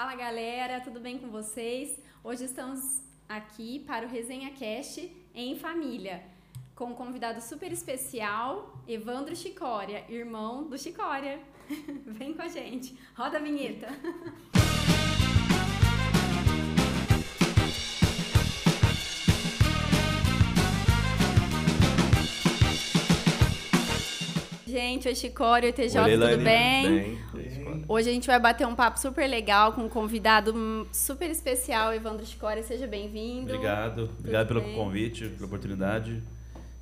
Fala galera, tudo bem com vocês? Hoje estamos aqui para o Resenha Cast em família, com um convidado super especial, Evandro Chicória, irmão do Chicória. Vem com a gente, roda a vinheta. Gente, oi Chicória, oi TJ, Oi, tudo Leilane. bem? Hoje a gente vai bater um papo super legal com um convidado super especial, Evandro Chicória. Seja bem-vindo. Obrigado, obrigado pelo bem? convite, pela oportunidade.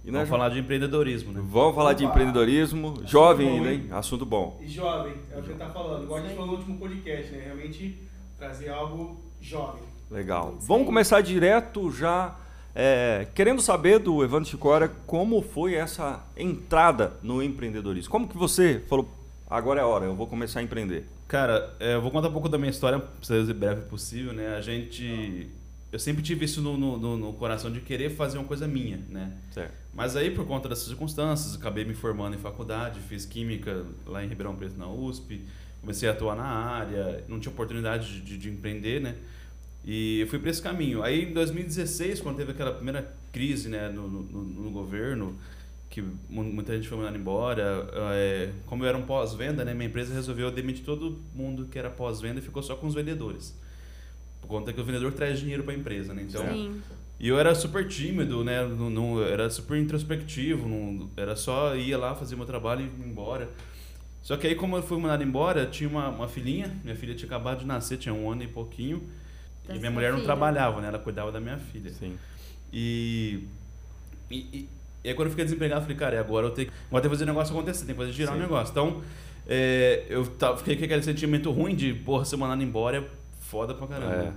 E Vamos nós falar de empreendedorismo, né? vamos falar de Opa. empreendedorismo. Jovem bom, ainda, hein? Assunto bom. E jovem, é o que ele tá falando. Igual a gente falou no último podcast, né? Realmente trazer algo jovem. Legal. Vamos começar direto já é, querendo saber do Evandro Chicória como foi essa entrada no empreendedorismo. Como que você falou, agora é a hora, eu vou começar a empreender? Cara, é, eu vou contar um pouco da minha história, pra ser breve possível, né? A gente... Eu sempre tive isso no, no- no- no coração de querer fazer uma coisa minha, né? Certo. Mas aí, por conta dessas circunstâncias, acabei me formando em faculdade, fiz química lá em Ribeirão Preto, na USP, comecei a atuar na área, não tinha oportunidade de, de empreender, né? E eu fui para esse caminho. Aí, em 2016, quando teve aquela primeira crise né, no, no, no governo, que mu- muita gente foi mandada embora, é, como eu era um pós-venda, né, minha empresa resolveu demitir todo mundo que era pós-venda e ficou só com os vendedores. Por conta que o vendedor traz dinheiro para a empresa, né? Então, Sim. e eu era super tímido, né? Não, não- era super introspectivo, não, era só ia lá fazer meu trabalho e ir embora. Só que aí, como eu fui mandado embora, tinha uma, uma filhinha, minha filha tinha acabado de nascer, tinha um ano e pouquinho, Da e minha mulher não filha. trabalhava, né? Ela cuidava da minha filha. Sim. E, e, e, aí quando eu fiquei desempregado, eu falei, cara, e agora eu tenho, agora tem que fazer o negócio acontecer, tem que fazer girar o Sim. negócio. Então, é, eu tava, fiquei com aquele sentimento ruim de, porra, ser mandado embora é foda pra caramba. É.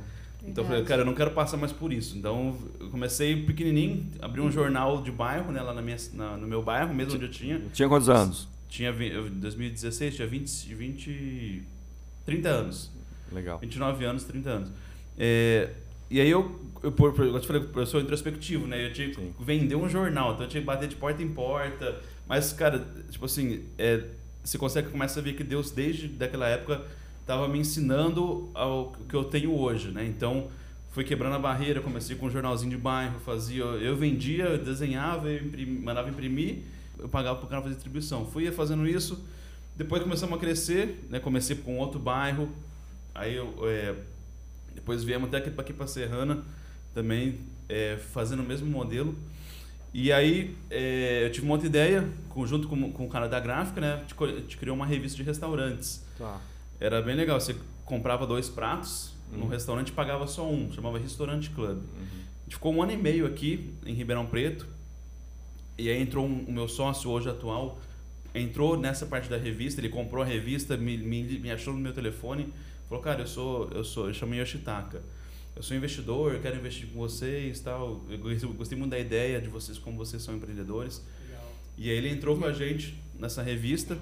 Então eu falei, cara, eu não quero passar mais por isso. Então eu comecei pequenininho, abri um jornal de bairro, né, lá na minha, na- no meu bairro, mesmo onde eu tinha. Tinha quantos anos? Tinha, vi- eu- em 2016, tinha 20, 20, 30 anos. Legal. 29 anos, 30 anos. É, e aí eu, eu, por, por, eu te falei, eu sou introspectivo, né? Eu tinha que Sim. vender um jornal, então eu tinha que bater de porta em porta. Mas, cara, tipo assim, é, você consegue começa a ver que Deus, desde daquela época, estava me ensinando ao que eu tenho hoje, né? Então, fui quebrando a barreira, comecei com um jornalzinho de bairro, fazia, eu vendia, eu desenhava, eu imprimi- mandava imprimir, eu pagava para o cara fazer distribuição. Fui fazendo isso, depois começamos a crescer, né? Comecei com outro bairro, aí eu, é, depois viemos até aqui para aqui para Serrana, também é, fazendo o mesmo modelo. E aí é, eu tive uma outra ideia, junto com, com o cara da gráfica, né? A gente criou uma revista de restaurantes. Tá. Era bem legal, você comprava dois pratos no Uhum. restaurante e pagava só um, chamava Restaurante Club. Uhum. A gente ficou um ano e meio aqui em Ribeirão Preto. E aí entrou um, o meu sócio hoje atual, entrou nessa parte da revista, ele comprou a revista, me, me, me achou no meu telefone, falou, cara, eu sou, eu sou, eu chamo Yoshitaka. Eu sou investidor, eu quero investir com vocês, tal. Eu gostei, muito da ideia de vocês, como vocês são empreendedores. Legal. E aí ele entrou com a gente nessa revista.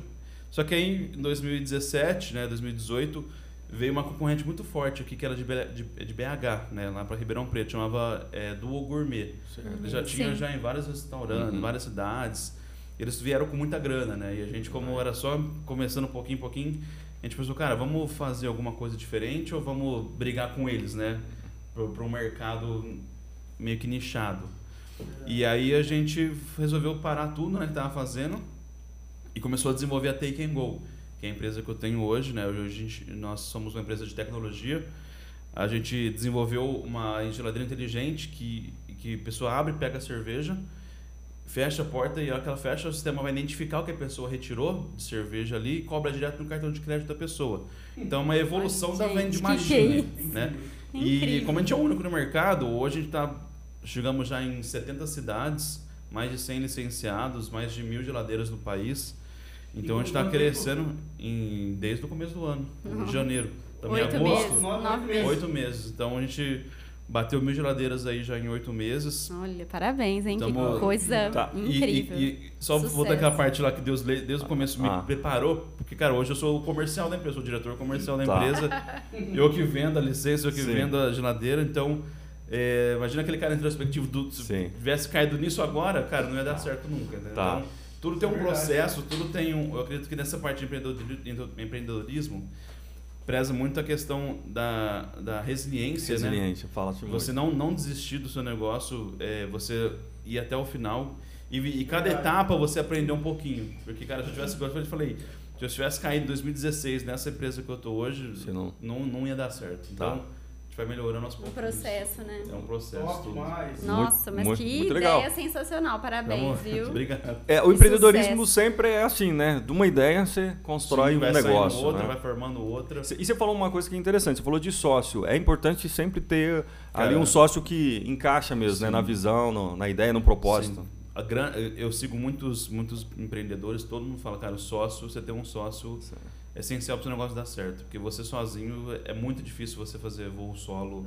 Só que aí em 2017, né, 2018, veio uma concorrente muito forte aqui que era de, B- de, de BH, né, lá para Ribeirão Preto, chamava é, Duo Gourmet. Eles já tinham já em vários restaurantes, Uhum. em várias cidades. Eles vieram com muita grana, né? E a gente, como era só começando um pouquinho, pouquinho, a gente pensou, cara, vamos fazer alguma coisa diferente ou vamos brigar com eles, né? Para um mercado meio que nichado. E aí a gente resolveu parar tudo né, que estava fazendo e começou a desenvolver a Take and Go, que é a empresa que eu tenho hoje. Né? Hoje a gente, nós somos uma empresa de tecnologia. A gente desenvolveu uma geladeira inteligente que, que a pessoa abre, pega a cerveja, fecha a porta e a hora que ela fecha, o sistema vai identificar o que a pessoa retirou de cerveja ali e cobra direto no cartão de crédito da pessoa. Então é uma evolução da Gente, venda que machine. é né? Incrível. E como a gente é o único no mercado, hoje a gente tá, chegamos já em 70 cidades, mais de 100 licenciados, mais de mil geladeiras no país. Então a gente está crescendo em, desde o começo do ano, Uhum. de janeiro. Também Oito agosto, meses, nove meses. oito meses. Então a gente bateu mil geladeiras aí já em oito meses. Olha, parabéns, hein? Tamo- Que coisa Tá. E- incrível. E, e só Sucesso. voltar aquela parte lá que Deus desde o começo me Ah. preparou, porque cara, hoje eu sou o comercial da empresa, sou o diretor comercial da Tá. empresa. eu que vendo a licença, eu que Sim. vendo a geladeira, então é, imagina aquele cara introspectivo do se Sim. tivesse caído nisso agora, cara, não ia dar certo nunca. né? Tá. Então, tudo tem um processo, tudo tem um. Eu acredito que nessa parte de empreendedori- empreendedorismo, preza muito a questão da, da resiliência, né? Resiliência, fala assim. Você não, não desistir do seu negócio, é, você ir até o final. E, e cada etapa você aprender um pouquinho. Porque, cara, se eu tivesse, igual eu falei, se eu tivesse caído em 2016 nessa empresa que eu tô hoje, não- não, não ia dar certo. Então, Tá. Vai melhorando aos Um processo, né? É um processo. Top. Nossa, mas muito- que muito ideia legal. sensacional. Parabéns, Vamos- viu? Obrigado. É, o Que empreendedorismo sucesso. sempre é assim, né? De uma ideia você constrói Sim, um negócio. outra, né? vai formando outra. E você falou uma coisa que é interessante, você falou de sócio. É importante sempre ter ali Cara, um sócio que encaixa mesmo, né? sim. Na visão, no- na ideia, no propósito. Sim. Gran... eu- sigo muitos, muitos empreendedores, todo mundo fala, cara, o sócio, você ter um sócio é essencial para o negócio dar certo. Porque você sozinho é muito difícil você fazer voo solo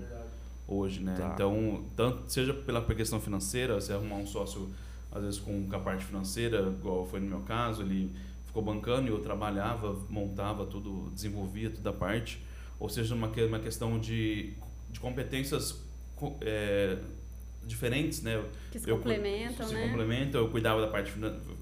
hoje, né? Tá. Então, tanto, seja pela questão financeira, você arrumar um sócio, às vezes com, a parte financeira, igual foi no meu caso, ele ficou bancando e eu trabalhava, montava tudo, desenvolvia toda a parte. Ou seja, uma, uma questão de, de competências co- é, diferentes, né? Que se Eu complementam, se né? complementam. Eu cuidava da parte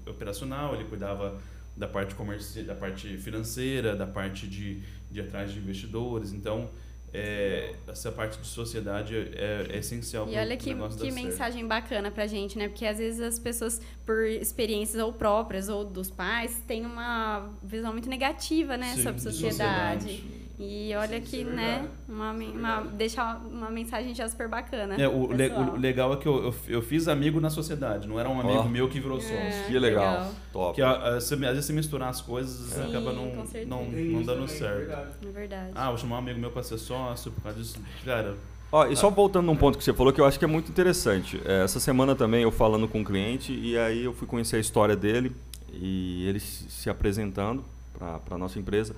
operacional, ele cuidava da parte comercial, da parte financeira, da parte de, de atrás de investidores. Então, é, essa parte de sociedade é, é essencial E olha pro que, negócio que dar certo. mensagem bacana pra gente, né? Porque às vezes as pessoas, por experiências ou próprias ou dos pais, têm uma visão muito negativa, né? Sim, sobre de sociedade. sociedade. E olha Sim, que, é né? Uma, é uma, deixar uma mensagem já super bacana. É, o, le- o legal é que eu, eu, eu fiz amigo na sociedade, não era um amigo Ó. meu que virou sócio. É. Que legal. legal. Top. Que a- a- você- às vezes você misturar as coisas Sim, acaba não, com certeza. não, não dando também, certo. verdade. É verdade. Ah, vou chamar um amigo meu para ser sócio por causa disso. Cara, Ó, e só voltando num ponto que você falou que eu acho que é muito interessante. É, essa semana também eu falando com um cliente e aí eu fui conhecer a história dele e ele se se apresentando para a nossa empresa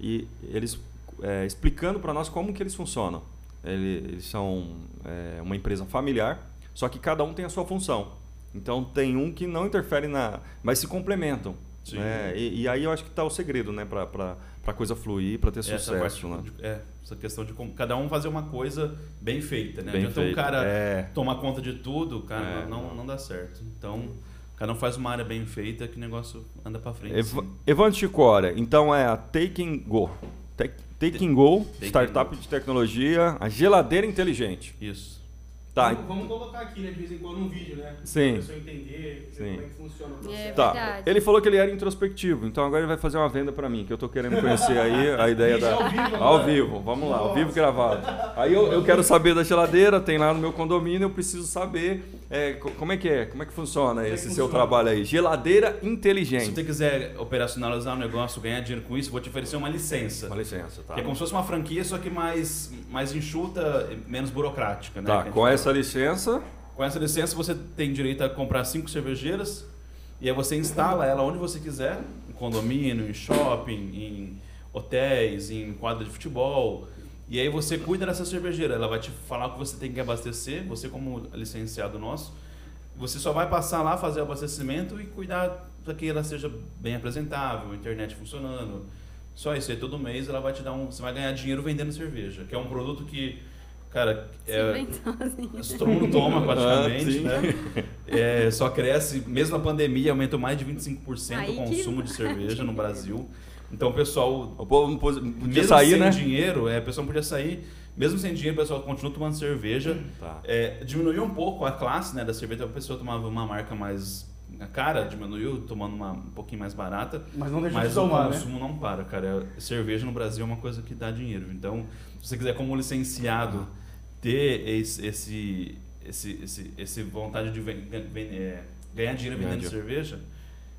e eles é, explicando para nós como que eles funcionam. Ele- eles são é, uma empresa familiar, só que cada um tem a sua função. Então tem um que não interfere na, mas se complementam. Sim. né? E, e aí eu acho que está o segredo, né, para a coisa fluir, para ter essa sucesso, né? de- é, essa questão de como cada um fazer uma coisa bem feita, né? Bem Então o cara É. tomar conta de tudo, cara, É, não, não. não dá certo. Então, cada um faz uma área bem feita que o negócio anda para frente. Ev assim. Evandro Chicória, então é a Taking Go. Take, Taking Go, Taking startup Go. de tecnologia, a geladeira inteligente. Isso. Tá, Vamos, vamos colocar aqui, né, de vez em quando, um vídeo, né? Sim. Pra pessoa entender Sim. como é que funciona o processo. É tá. verdade. Ele falou que ele era introspectivo, então agora ele vai fazer uma venda pra mim, que eu tô querendo conhecer aí a ideia da. ao vivo Ao vivo, vamos lá, ao Nossa. vivo gravado. Aí eu, eu quero saber da geladeira, tem lá no meu condomínio, eu preciso saber é, co- como é que é, como é que funciona que esse seu funciona? trabalho aí. Geladeira Se inteligente. você quiser operacionalizar o negócio, ganhar dinheiro com isso, vou te oferecer uma licença. Com licença, tá? Que é como se fosse uma franquia, só que mais, mais enxuta, menos burocrática, né? Tá, com fala. Essa licença, Com essa licença você tem direito a comprar cinco cervejeiras e aí você instala ela onde você quiser, em condomínio, em shopping, em hotéis, em quadra de futebol. E aí você cuida dessa cervejeira, ela vai te falar o que você tem que abastecer, você como licenciado nosso, você só vai passar lá, fazer o abastecimento e cuidar para que ela seja bem apresentável, internet funcionando. Só isso aí, todo mês ela vai te dar um, você vai ganhar dinheiro vendendo cerveja, que é um produto que, cara, Se é, inventou assim. todo mundo toma praticamente, Ah, né? É, só cresce, mesmo na pandemia, aumentou mais de 25% Aí o que- consumo de cerveja no Brasil. Então o pessoal, o povo não podia mesmo sair, sem né? dinheiro, é, a pessoa não podia sair, mesmo sem dinheiro, o pessoal continua tomando cerveja. Tá. É, diminuiu um pouco a classe né, da cerveja, a pessoa tomava uma marca mais cara, diminuiu, tomando uma um pouquinho mais barata. Mas não deixa Mas de tomar, o né? consumo não para, cara. Cerveja no Brasil é uma coisa que dá dinheiro. Então, se você quiser como licenciado ter esse esse esse esse, esse vontade de ven- ven- é, ganhar dinheiro vendendo dinheiro. cerveja,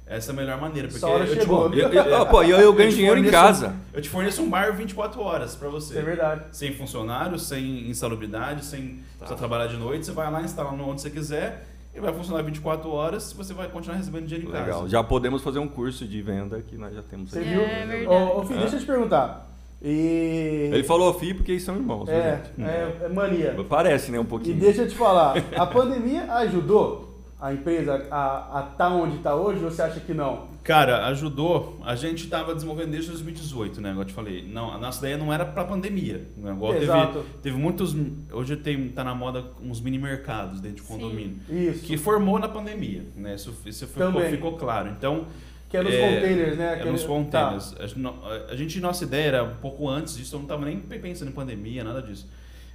essa é a melhor maneira, porque eu te- chegou. E eu, eu- ah, pô, eu, eu ganho te dinheiro em casa. Eu te forneço um bar 24 horas para você. É verdade. Sem funcionário, sem insalubridade, sem Tá. só trabalhar de noite, você vai lá instalar onde você quiser e vai funcionar 24 horas e você vai continuar recebendo dinheiro em Legal. casa. Já podemos fazer um curso de venda que nós já temos Você aí. viu? É verdade. Ô, ô, filho, deixa eu te perguntar. E. Ele falou FI porque eles são irmãos. É, é, é mania. Parece, né? Um E pouquinho. deixa eu te falar, a pandemia ajudou a empresa a estar onde está hoje ou você acha que não? Cara, ajudou. A gente estava desenvolvendo desde 2018, né? Igual eu te falei. Não, a nossa ideia não era para pandemia. Né? Igual Exato. Teve, teve muitos. Hoje tem, tá na moda uns mini mercados dentro de Sim. condomínio. Isso. Que formou na pandemia, né? Isso, isso ficou, ficou claro. Então, Que é nos É, containers, né? É Aquele- nos Tá. containers. A, gente, não- a gente, nossa ideia era um pouco antes disso, eu não estava nem pensando em pandemia, nada disso.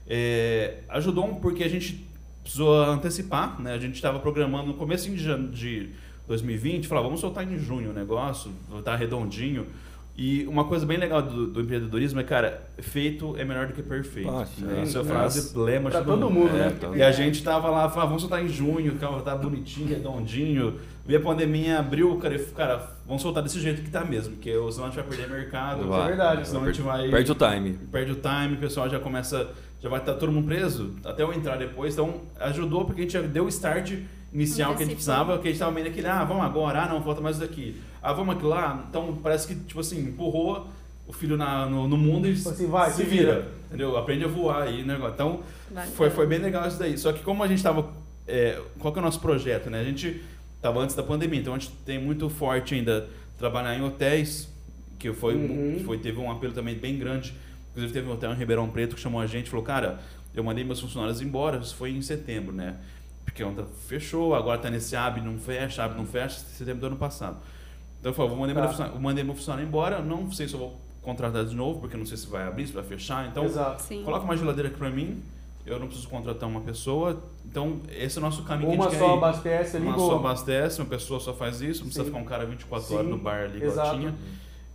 É, ajudou um porque a gente precisou antecipar, né? A gente estava programando no começo de, jan- de 2020, falar, vamos soltar em junho o negócio, tá redondinho. E uma coisa bem legal do, do empreendedorismo é, cara, feito é melhor do que perfeito. Né? sim. Isso é a frase lema de Pra todo mundo, É, né? tá. e a gente tava lá, falava, vamos soltar em junho, o carro tá bonitinho, redondinho. Vi a pandemia, abriu, cara, e, cara, vamos soltar desse jeito que tá mesmo, porque senão a gente vai perder mercado. Vai. é verdade. Senão a gente vai. Perde o time. Perde o time, o pessoal já começa. Já vai estar todo mundo preso, até eu entrar depois. Então ajudou porque a gente já deu o start inicial que a gente precisava, que a gente tava meio naquele, ah, vamos agora, ah, não, falta mais isso daqui. Ah, vamos aqui lá. Então parece que, tipo assim, empurrou o filho na, no, no mundo e Tipo assim, vai, se se vira. vira. Entendeu? Aprende a voar aí, né? Então, foi, foi bem legal isso daí. Só que como a gente tava. é, qual que é o nosso projeto, né? A gente tava antes da pandemia, então a gente tem muito forte ainda trabalhar em hotéis, que foi, Uhum. foi teve um apelo também bem grande. Inclusive teve um hotel em Ribeirão Preto que chamou a gente e falou, cara, eu mandei meus funcionários embora, isso foi em setembro, né? Porque ontem fechou, agora tá nesse abre, não fecha, abre, não fecha, setembro do ano passado. Então eu falei, vou mandar Tá. meu funcionário, mandei meu funcionário embora, não sei se eu vou contratar de novo, porque não sei se vai abrir, se vai fechar. Então, coloca uma geladeira aqui pra mim, eu não preciso contratar uma pessoa. Então, esse é o nosso caminho Uma que a gente só quer ir. abastece ali, Uma boa. só abastece, uma pessoa só faz isso, não precisa Sim. ficar um cara 24 Sim, horas no bar ali, igual exato. tinha.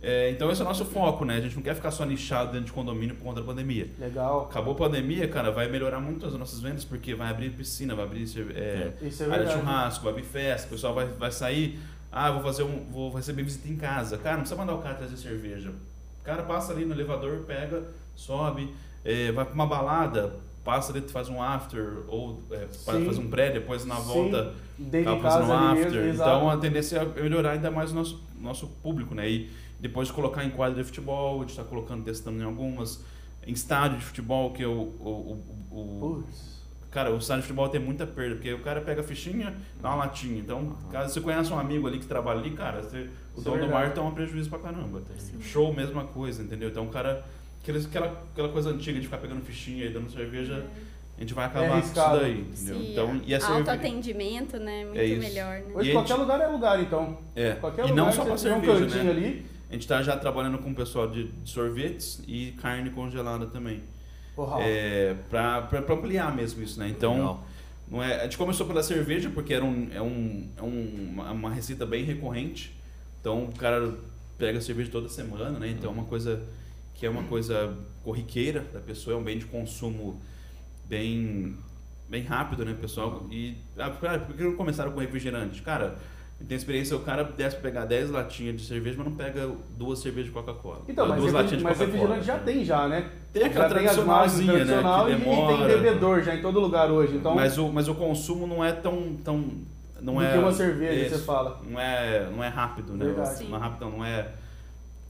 É, então, esse é o nosso foco, né? A gente não quer ficar só nichado dentro de condomínio por conta da pandemia. Legal. Acabou a pandemia, cara, vai melhorar muito as nossas vendas, porque vai abrir piscina, vai abrir é, é área de churrasco, vai abrir festa, o pessoal vai, vai sair, ah, vou fazer um, vou receber visita em casa. Cara, não precisa mandar o cara trazer cerveja. O cara passa ali no elevador, pega, sobe, é, vai pra uma balada, passa ali, faz um after, ou é, faz um pré, depois na Sim. volta acaba de fazendo um after. mesmo, Então a tendência é melhorar ainda mais o nosso, nosso público, né? E depois de colocar em quadra de futebol, a gente está colocando, testando em algumas, em estádio de futebol, que é o, o, o, o- Putz. Cara, o estádio de futebol tem muita perda, porque o cara pega a fichinha, dá uma latinha. Então, caso você conhece um amigo ali que trabalha ali, cara, você- o Isso é dono do mar toma prejuízo pra caramba. Show, mesma coisa, entendeu? Então, o cara, aquela, aquela, aquela coisa antiga de ficar pegando fichinha e dando cerveja, a gente vai acabar com isso daí, entendeu? Sim, Então, e a cerveja. autoatendimento, né? Muito É isso. melhor, né? Hoje qualquer gente- lugar é lugar, então. É, Qualquer e lugar não só você pra um cerveja, cantinho né? ali. A gente tá já trabalhando com o pessoal de de sorvetes e carne congelada também. É, pra ampliar mesmo isso, né? Então, Legal. não é, a gente começou pela cerveja porque era um, é, um, é um, uma, receita bem recorrente. Então, o cara pega cerveja toda semana, né? Então, é uma coisa que é uma coisa corriqueira da pessoa, é um bem de consumo bem, bem rápido, né, pessoal? E, ah, por que não começaram com refrigerante? Cara, tem experiência, o cara desce pra pegar 10 latinhas de cerveja, mas não pega duas cervejas de Coca-Cola. Então, mas, duas refrigerante, mas refrigerante já tem já, né? Tem aquela já tem tradicionalzinha, né, tradicional que e, e tem demora. bebedor já em todo lugar hoje. Então, Mas o, mas o consumo não é tão. tão não do é, que uma cerveja, isso, você fala. Não é, não é rápido, né? Verdade. Não é rápido, não é.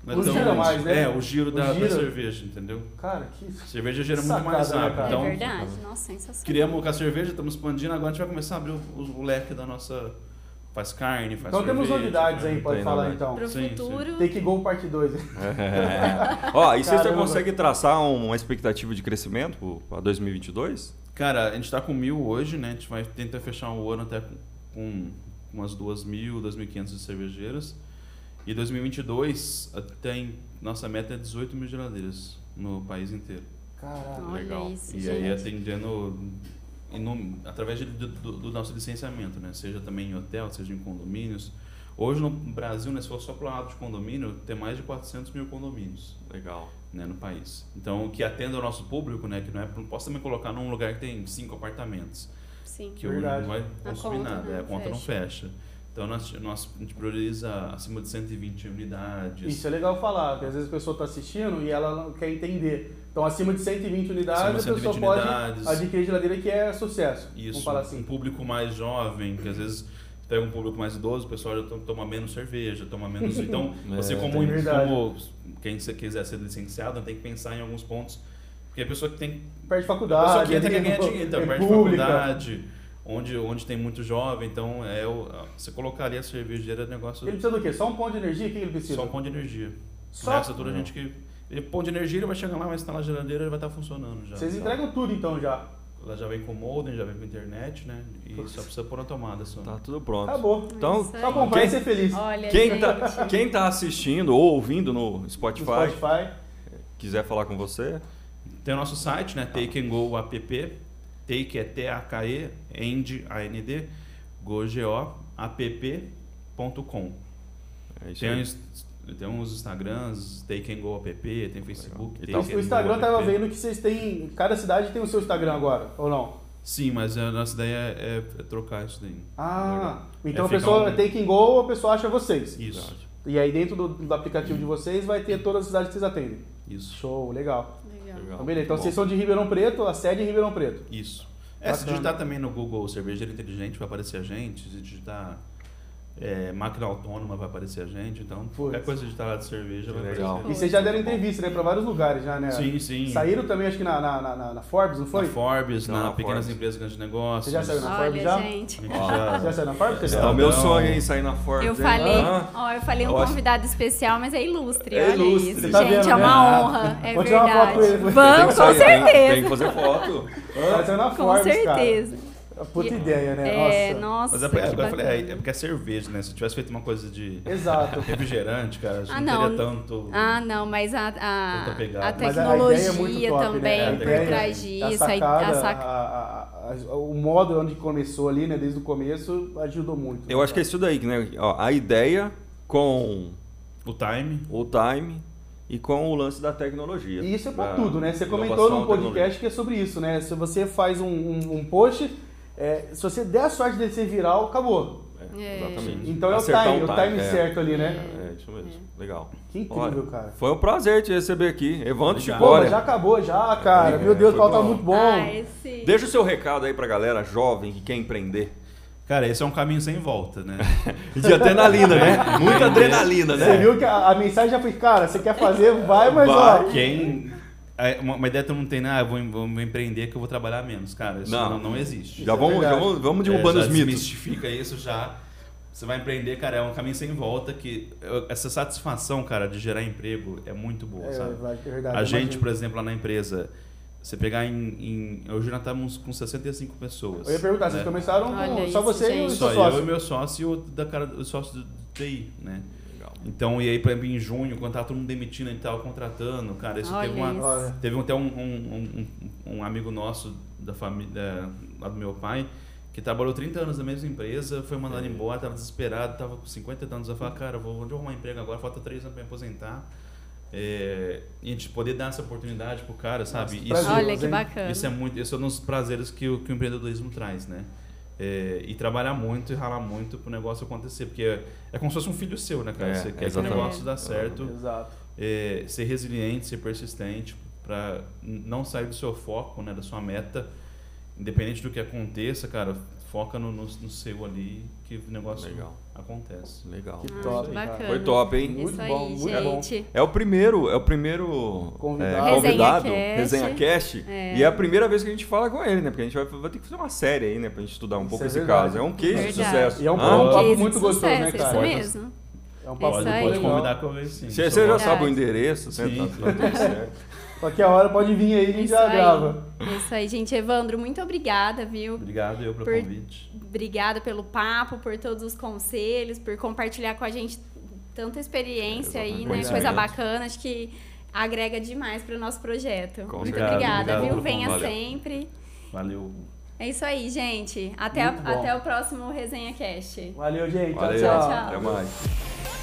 Não é O giro a mais, né? É, o giro, O da, da giro. cerveja, entendeu? Cara, que Cerveja gera muito Sacada, mais né, rápido. cara? Então, é verdade. Nossa, sensacional. criamos com a cerveja, estamos expandindo, agora a gente vai começar a abrir o, o- o leque da nossa. Faz carne, faz Então temos novidades aí, né? pode Tem falar então. Pro Sim, sim. futuro. Take Go parte 2. Ó, e você já Caramba. consegue traçar um, uma expectativa de crescimento para 2022? Cara, a gente tá com mil hoje, né? A gente vai tentar fechar o ano até com, umas duas mil, duas mil quinhentas cervejeiras. E 2022, até em, nossa meta é 18 mil geladeiras no país inteiro. Olha Legal. isso, E gente. aí atendendo inum- através de- do, do- nosso licenciamento, né? Seja também em hotel, seja em condomínios. Hoje no Brasil, né, se for só para lado de condomínio, tem mais de 400 mil condomínios Legal. né, no país. Então, que atenda o nosso público, né? Que não é, não posso também colocar num lugar que tem cinco apartamentos, Sim. que o Verdade. não vai A consumir conta nada, não é, a conta não fecha. fecha. Então, nós, nós, a gente prioriza acima de 120 unidades. Isso é legal falar, porque às vezes a pessoa está assistindo e ela não quer entender. Então, acima de 120 unidades, Acima de a pessoa 120 pode unidades. adquirir geladeira que é sucesso. Isso, falar um assim. público mais jovem, que às vezes pega um público mais idoso, o pessoal já to- toma menos cerveja, toma menos. Então, É, você como, como quem se- quiser ser licenciado, tem que pensar em alguns pontos. Porque a pessoa que tem. Perde A faculdade, pessoa que entra quer ganhar dinheiro, então, é perde faculdade, onde, onde tem muito jovem, então é o, você colocaria a cervejeira é negócio. Ele precisa do quê? Só um ponto de energia? O que ele precisa? Só um ponto de energia. Só? O resto é toda a gente que. Ele, ponto de energia, ele vai chegar lá, vai instalar a geladeira e vai estar funcionando já. Vocês entregam tudo então já. Ela já vem com modem, já vem com internet, né? E só precisa pôr na tomada só. Tá tudo pronto. Acabou. Então, comprar Quem- e ser feliz. Olha, quem gente. tá, quem tá assistindo ou ouvindo no Spotify, No Spotify. quiser falar com você, Tem o nosso site, né? Take and Go app. Take é T-A-K-E, End, A-N-D, Go, G-O, app.com. é isso Tem aí. Tem uns Instagrams, Take and Go app, tem Facebook. E Take tá- and O Instagram tava app. vendo que vocês têm. Cada cidade tem o seu Instagram agora, ou não? Sim, mas a nossa ideia é, é trocar isso daí. Ah, então É a pessoa um- take and go, a pessoa acha vocês. Isso, E aí dentro do, do aplicativo de vocês vai ter todas as cidades que vocês atendem. isso, Show, legal. Legal. Legal. Então, beleza. Então Bom. vocês são de Ribeirão Preto, a sede é em Ribeirão Preto. isso. É, se Bacana. digitar também no Google cervejeira inteligente vai aparecer a gente, se digitar é, máquina autônoma vai aparecer a gente, então qualquer Putz. coisa digitar lá de cerveja vai Legal. aparecer. E vocês já deram entrevista, né, pra vários lugares já, né? Sim, sim. Saíram também, acho que na, na, na, na Forbes, não foi? Na Forbes, Não, na, na Pequenas Forbes. Empresas Grandes Negócios. Você já saiu na Olha, Forbes já? gente. A gente Ó. já- Você já saiu na Forbes? Você É já? o meu Não. sonho aí sair na Forbes. Eu hein? falei, Ah, ó, eu falei um Eu acho- convidado especial, mas é ilustre, É olha ilustre. isso. Você tá gente, vendo, é né? uma honra, é Vou tirar uma foto verdade. com ele. Vamos, com sair, Tem, certeza. que fazer foto. Ela saiu na Com Forbes, certeza. Cara. Puta ideia, né? É, Nossa. nossa, Mas é, que agora eu falei, é, é porque é cerveja, né? Se eu tivesse feito uma coisa de Exato. refrigerante, cara, acho que Ah, não não. teria tanto. Ah, não, mas a, a, Tanta pegada. a Mas a ideia é tecnologia top, também né? A por ideia, trás a disso, a, sacada, a sac- a- a- a- o modo onde começou ali, né? Desde o começo, ajudou muito. Eu acho que é isso daí, né? Ó, a ideia com O time. o time e com o lance da tecnologia. E isso é pra Da tudo, né? Você comentou num podcast que é sobre isso, né? Se você faz um, um, um post, é, se você der a sorte de ser viral, acabou. É, É. Exatamente. Então é o time, o time é. certo ali, né? É, isso mesmo. Legal. Que incrível, Olha, cara. Foi um prazer te receber aqui. Evandro Chicória. já acabou já, cara. É, Meu Deus, o pau tá muito bom. Ah, esse... Deixa o seu recado aí pra galera jovem que quer empreender. Cara, esse é um caminho sem volta, né? De adrenalina, né? Muita adrenalina, né? Você viu que a, a mensagem já foi, cara, você quer fazer, vai, mas Vai. ó. Quem. É, Uma, uma ideia que todo mundo tem, né? Ah, eu vou, vou empreender que eu vou trabalhar menos. Cara, isso Não. não, não, existe. Já é vamos, já vamos, vamos derrubando É, os já mitos. desmistifica isso já. Você vai empreender, cara, é um caminho sem volta que essa satisfação, cara, de gerar emprego é muito boa, É, sabe? vai, é verdade. A gente, imagino. por exemplo, lá na empresa, você pegar em, em hoje nós estamos com 65 pessoas. Eu ia perguntar, vocês né? começaram com Olha só isso, você e o gente. seu Só eu e sócio. meu sócio e o da cara, o sócio do TI, né? Então, e aí, por exemplo, em junho, quando tava todo mundo demitindo, a gente tava contratando, cara, isso Olha teve uma, isso. Teve até um, um, um, um amigo nosso da família, lá do meu pai, que trabalhou 30 anos na mesma empresa, foi mandado embora, tava desesperado, tava com 50 anos. Eu falei, cara, vou, onde eu arrumar emprego agora? Falta 3 anos pra me aposentar. É, e a gente poder dar essa oportunidade pro cara, sabe? Nossa, Isso, prazer. Olha que bacana. isso é muito, esse é um dos prazeres que o, que o empreendedorismo traz, né? É, e trabalhar muito e ralar muito pro negócio acontecer, porque é, é como se fosse um filho seu, né, cara? É, Você quer que o exatamente. negócio dê certo Exato. é, ser resiliente, ser persistente, para não sair do seu foco, né, da sua meta, independente do que aconteça, cara, foca no, no, no seu ali que o negócio Legal. acontece. Legal. Que Ah, top, bacana. Foi top, hein? Muito Isso bom, aí, muito bom. É o primeiro, é o primeiro Convidado. é, convidado, Resenha Resenha Cast. É. E é a primeira vez que a gente fala com ele, né? Porque a gente vai, vai ter que fazer uma série aí, né? Pra gente estudar um Isso pouco é esse verdade. caso. É um case de Verdade. sucesso. E é um Hã? Um papo de muito gostoso, né, sucesso, cara? Isso mesmo. É um papo aí. Pode legal. convidar eu vejo sim. Você já sabe o endereço, né? Sim. Tá, tá tudo certo. Qualquer hora pode vir aí, a gente Isso já aí. grava. Isso aí, gente. Evandro, muito obrigada, viu? Obrigado eu pelo Por- convite. Obrigada pelo papo, por todos os conselhos, por compartilhar com a gente tanta experiência É, aí, né? Coisa bacana. Acho que agrega demais para o nosso projeto. Com Muito certeza. obrigada, Obrigado viu? Venha convite. sempre. Valeu. É isso aí, gente. Até, bom. até o próximo Resenha Cast. Valeu, gente. Valeu, tchau. tchau. até mais.